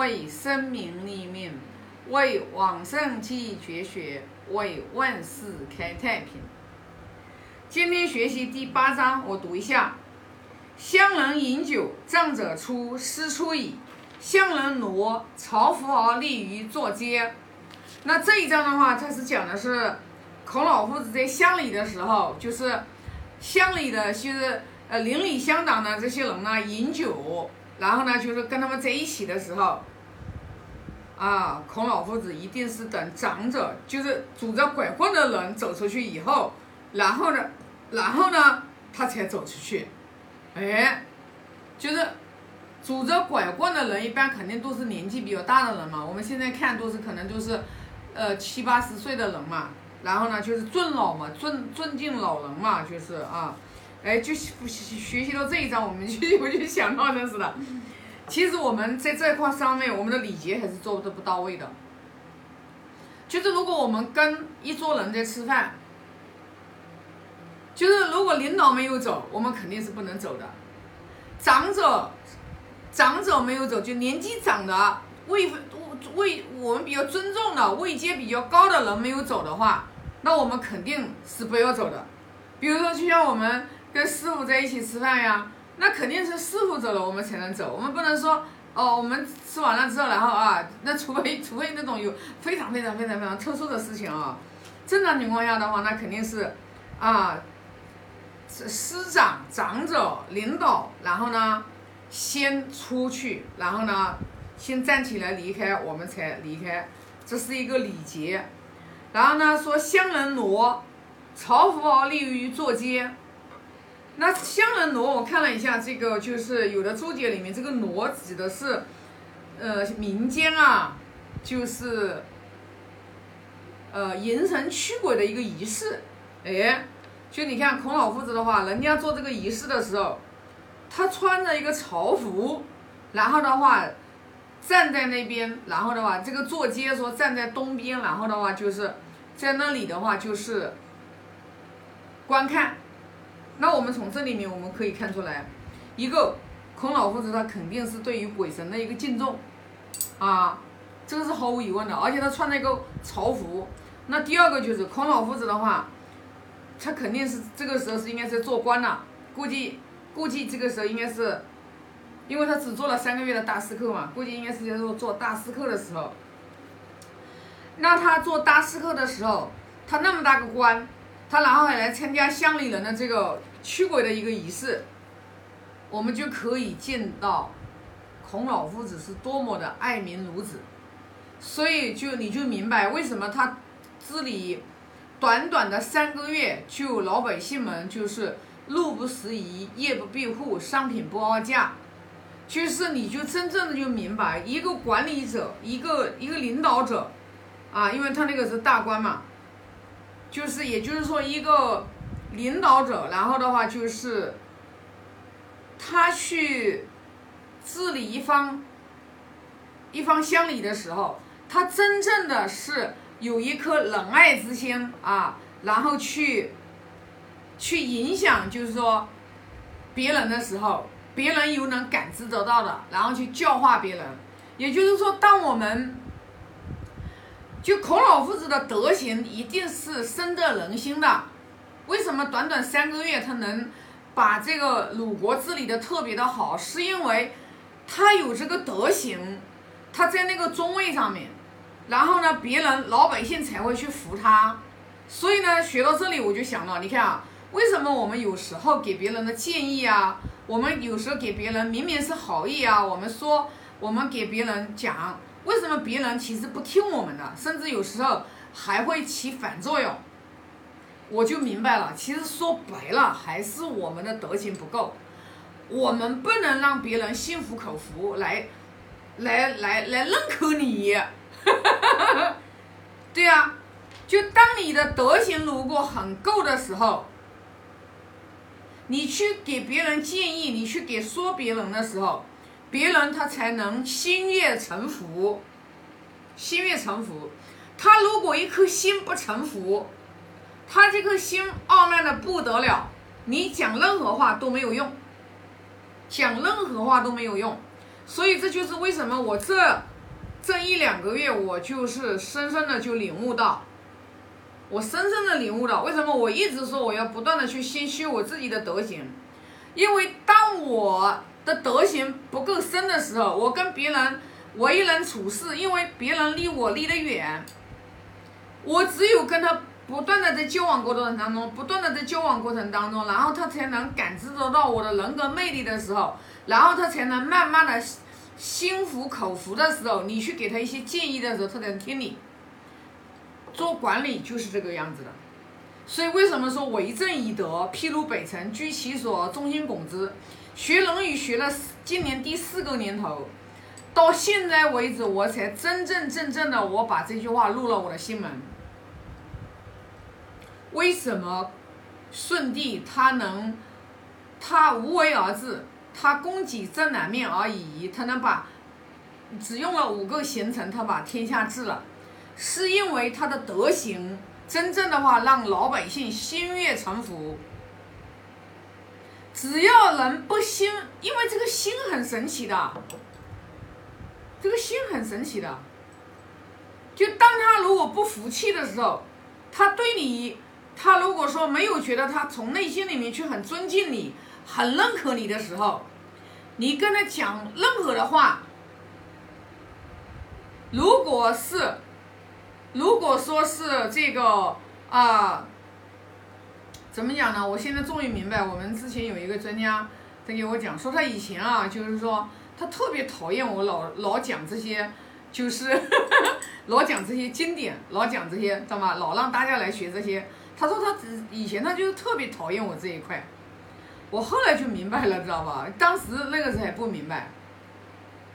为生民立命，为往圣继绝学，为万世开太平。今天学习第八章，我读一下：乡人饮酒，仗者出，师出矣。乡人挪，朝服而立于坐阶。那这一章的话，它是讲的是孔老夫子在乡里的时候，就是乡里的，就是呃邻里乡党的这些人呢饮酒，然后呢就是跟他们在一起的时候，啊，孔老夫子一定是等长者，就是拄着拐棍的人走出去以后，然后呢，然后呢他才走出去，哎，就是。拄着拐棍的人，一般肯定都是年纪比较大的人嘛。我们现在看都是可能都是，呃七八十岁的人嘛。然后呢，就是尊老嘛，尊尊敬老人嘛，就是啊，哎，就学习到这一章，我们就我就想到的是了。其实我们在这块上面，我们的礼节还是做的不到位的。就是如果我们跟一桌人在吃饭，就是如果领导没有走，我们肯定是不能走的。长者。长者没有走，就年纪长的位位我们比较尊重的位阶比较高的人没有走的话，那我们肯定是不要走的。比如说，就像我们跟师傅在一起吃饭呀，那肯定是师傅走了我们才能走，我们不能说哦，我们吃完了之后，然后啊，那除非除非那种有非常非常非常非常特殊的事情啊，正常情况下的话，那肯定是啊，师长、长者、领导，然后呢。先出去，然后呢，先站起来离开，我们才离开，这是一个礼节。然后呢，说乡人挪，朝服而立于坐阶。那香人挪，我看了一下，这个就是有的注解里面，这个挪指的是，呃，民间啊，就是，呃，迎神驱鬼的一个仪式。哎，就你看孔老夫子的话，人家做这个仪式的时候。他穿着一个朝服，然后的话站在那边，然后的话这个坐阶说站在东边，然后的话就是在那里的话就是观看。那我们从这里面我们可以看出来，一个孔老夫子他肯定是对于鬼神的一个敬重啊，这个是毫无疑问的。而且他穿了一个朝服，那第二个就是孔老夫子的话，他肯定是这个时候是应该是做官了，估计。估计这个时候应该是，因为他只做了三个月的大司客嘛，估计应该是在做做大司客的时候。那他做大司客的时候，他那么大个官，他然后还来参加乡里人的这个驱鬼的一个仪式，我们就可以见到孔老夫子是多么的爱民如子。所以就你就明白为什么他治理短短的三个月，就老百姓们就是。路不拾遗，夜不闭户，商品不凹价，就是你就真正的就明白，一个管理者，一个一个领导者，啊，因为他那个是大官嘛，就是也就是说一个领导者，然后的话就是他去治理一方一方乡里的时候，他真正的是有一颗仁爱之心啊，然后去。去影响，就是说，别人的时候，别人有能感知得到的，然后去教化别人。也就是说，当我们就孔老夫子的德行一定是深得人心的。为什么短短三个月他能把这个鲁国治理的特别的好？是因为他有这个德行，他在那个中位上面，然后呢，别人老百姓才会去服他。所以呢，学到这里我就想到，你看啊。为什么我们有时候给别人的建议啊？我们有时候给别人明明是好意啊，我们说我们给别人讲，为什么别人其实不听我们的，甚至有时候还会起反作用？我就明白了，其实说白了还是我们的德行不够，我们不能让别人心服口服来，来来来认可你，对呀，就当你的德行如果很够的时候。你去给别人建议，你去给说别人的时候，别人他才能心悦诚服，心悦诚服。他如果一颗心不诚服，他这颗心傲慢的不得了，你讲任何话都没有用，讲任何话都没有用。所以这就是为什么我这这一两个月，我就是深深的就领悟到，我深深的领悟到，为什么我一直说我要不断的去先修我自己的德行，因为当我的德行不够深的时候，我跟别人为人处事，因为别人离我离得远，我只有跟他。不断的在交往过程当中，不断的在交往过程当中，然后他才能感知得到我的人格魅力的时候，然后他才能慢慢的心服口服的时候，你去给他一些建议的时候，他才能听你。做管理就是这个样子的，所以为什么说为政以德，譬如北辰，居其所，忠心耿之。学《论语》学了今年第四个年头，到现在为止，我才真真正正的我把这句话入了我的心门。为什么舜帝他能，他无为而治，他供给正南面而已，他能把只用了五个贤臣，他把天下治了，是因为他的德行真正的话让老百姓心悦诚服。只要人不心，因为这个心很神奇的，这个心很神奇的，就当他如果不服气的时候，他对你。他如果说没有觉得他从内心里面去很尊敬你、很认可你的时候，你跟他讲任何的话，如果是，如果说是这个啊，怎么讲呢？我现在终于明白，我们之前有一个专家在给我讲，说他以前啊，就是说他特别讨厌我老老讲这些，就是 老讲这些经典，老讲这些，知道吗？老让大家来学这些。他说他只以前他就特别讨厌我这一块，我后来就明白了，知道吧？当时那个时候还不明白，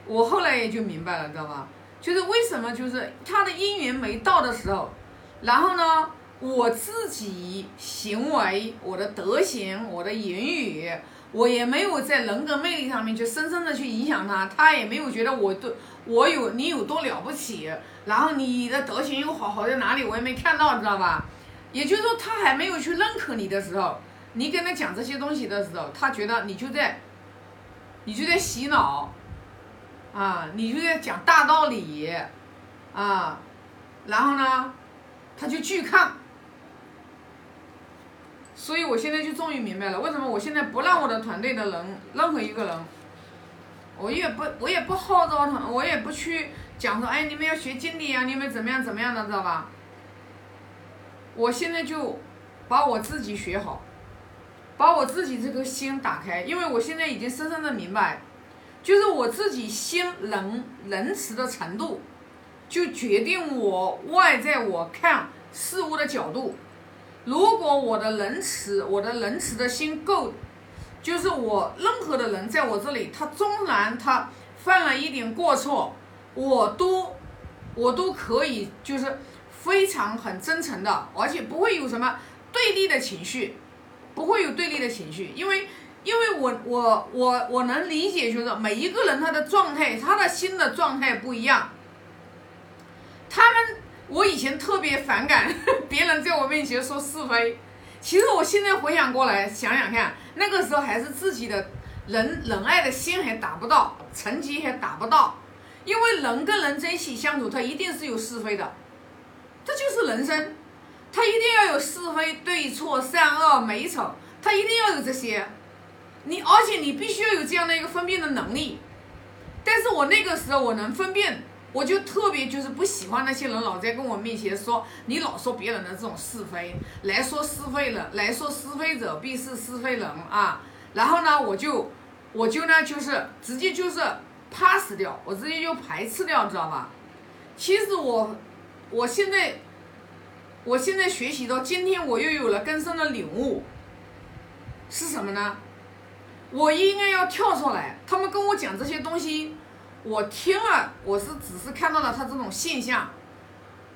我后来也就明白了，知道吧？就是为什么就是他的姻缘没到的时候，然后呢，我自己行为、我的德行、我的言语，我也没有在人格魅力上面去深深的去影响他，他也没有觉得我对我有你有多了不起，然后你的德行又好好在哪里，我也没看到，知道吧？也就是说，他还没有去认可你的时候，你跟他讲这些东西的时候，他觉得你就在，你就在洗脑，啊，你就在讲大道理，啊，然后呢，他就拒抗。所以我现在就终于明白了，为什么我现在不让我的团队的人任何一个人，我也不我也不号召他，我也不去讲说，哎，你们要学经理啊，你们怎么样怎么样的，知道吧？我现在就把我自己学好，把我自己这颗心打开，因为我现在已经深深的明白，就是我自己心仁仁慈的程度，就决定我外在我看事物的角度。如果我的仁慈，我的仁慈的心够，就是我任何的人在我这里，他纵然他犯了一点过错，我都我都可以就是。非常很真诚的，而且不会有什么对立的情绪，不会有对立的情绪，因为因为我我我我能理解，就是每一个人他的状态，他的心的状态不一样。他们，我以前特别反感 别人在我面前说是非，其实我现在回想过来，想想看，那个时候还是自己的仁仁爱的心还达不到，层级还达不到，因为人跟人在一起相处，他一定是有是非的。这就是人生，他一定要有是非对错善恶美丑，他一定要有这些，你而且你必须要有这样的一个分辨的能力。但是我那个时候我能分辨，我就特别就是不喜欢那些人老在跟我面前说你老说别人的这种是非，来说是非人，来说是非者必是是非人啊。然后呢，我就我就呢就是直接就是 pass 掉，我直接就排斥掉，知道吧？其实我。我现在，我现在学习到今天，我又有了更深的领悟，是什么呢？我应该要跳出来。他们跟我讲这些东西，我听了，我是只是看到了他这种现象，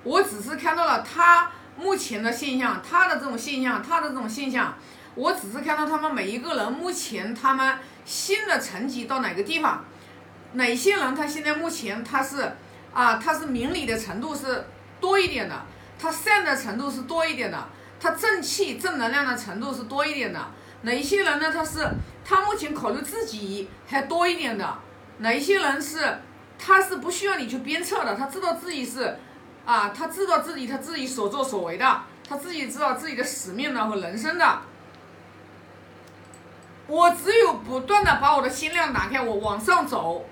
我只是看到了他目前的现象，他的这种现象，他的这种现象，我只是看到他们每一个人目前他们新的成绩到哪个地方，哪些人他现在目前他是啊，他是明理的程度是。多一点的，他善的程度是多一点的，他正气正能量的程度是多一点的。哪一些人呢？他是他目前考虑自己还多一点的，哪一些人是他是不需要你去鞭策的，他知道自己是啊，他知道自己他自己所作所为的，他自己知道自己的使命呢和人生的。我只有不断的把我的心量打开，我往上走，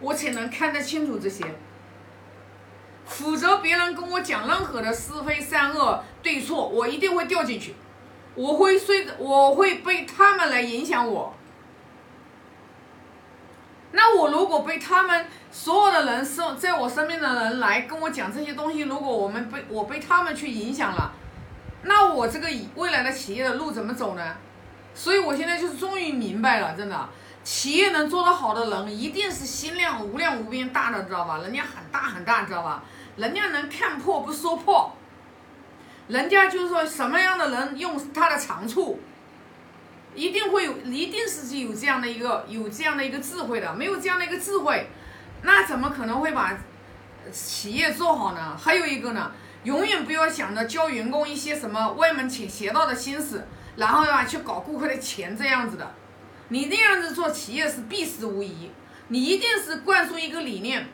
我才能看得清楚这些。否则，别人跟我讲任何的是非善恶对错，我一定会掉进去，我会随，我会被他们来影响我。那我如果被他们所有的人生在我身边的人来跟我讲这些东西，如果我们被我被他们去影响了，那我这个未来的企业的路怎么走呢？所以我现在就是终于明白了，真的，企业能做得好的人，一定是心量无量无边大的，知道吧？人家很大很大，知道吧？人家能看破不说破，人家就是说什么样的人用他的长处，一定会有，一定是有这样的一个有这样的一个智慧的，没有这样的一个智慧，那怎么可能会把企业做好呢？还有一个呢，永远不要想着教员工一些什么歪门邪邪道的心思，然后呀去搞顾客的钱这样子的，你那样子做企业是必死无疑，你一定是灌输一个理念。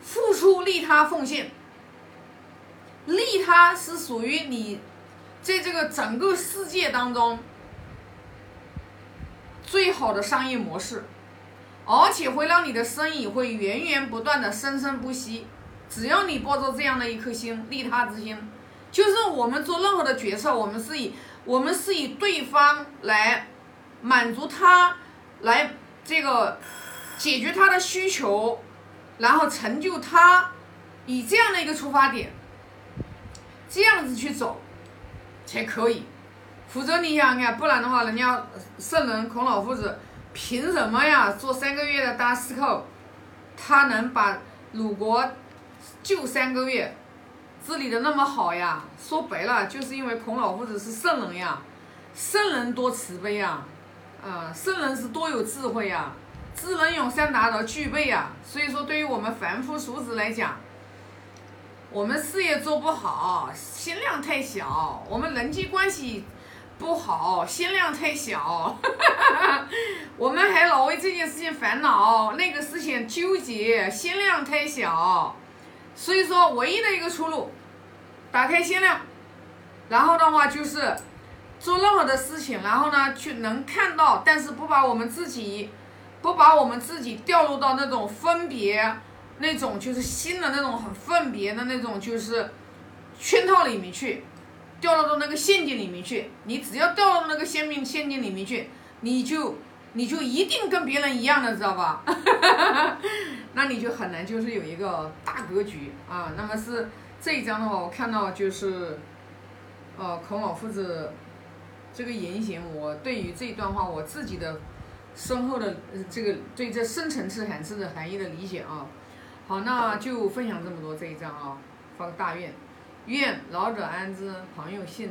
付出利他奉献，利他是属于你在这个整个世界当中最好的商业模式，而且会让你的生意会源源不断的生生不息。只要你抱着这样的一颗心，利他之心，就是我们做任何的决策，我们是以我们是以对方来满足他，来这个解决他的需求。然后成就他，以这样的一个出发点，这样子去走，才可以。否则你想想，不然的话，人家圣人孔老夫子凭什么呀？做三个月的大司寇，他能把鲁国就三个月治理的那么好呀？说白了，就是因为孔老夫子是圣人呀，圣人多慈悲呀，啊，圣人是多有智慧呀。智能永三达的具备啊，所以说对于我们凡夫俗子来讲，我们事业做不好，心量太小；我们人际关系不好，心量太小；我们还老为这件事情烦恼，那个事情纠结，心量太小。所以说，唯一的一个出路，打开心量，然后的话就是做任何的事情，然后呢去能看到，但是不把我们自己。不把我们自己掉入到那种分别，那种就是新的那种很分别的那种就是圈套里面去，掉入到那个陷阱里面去。你只要掉入那个陷阱陷阱里面去，你就你就一定跟别人一样的，知道吧？那你就很难就是有一个大格局啊。那么是这一章的话，我看到就是，呃，孔老夫子这个言行，我对于这一段话我自己的。深厚的这个对这深层次含义的含义的理解啊，好，那就分享这么多这一章啊，发个大愿，愿老者安之，朋友幸。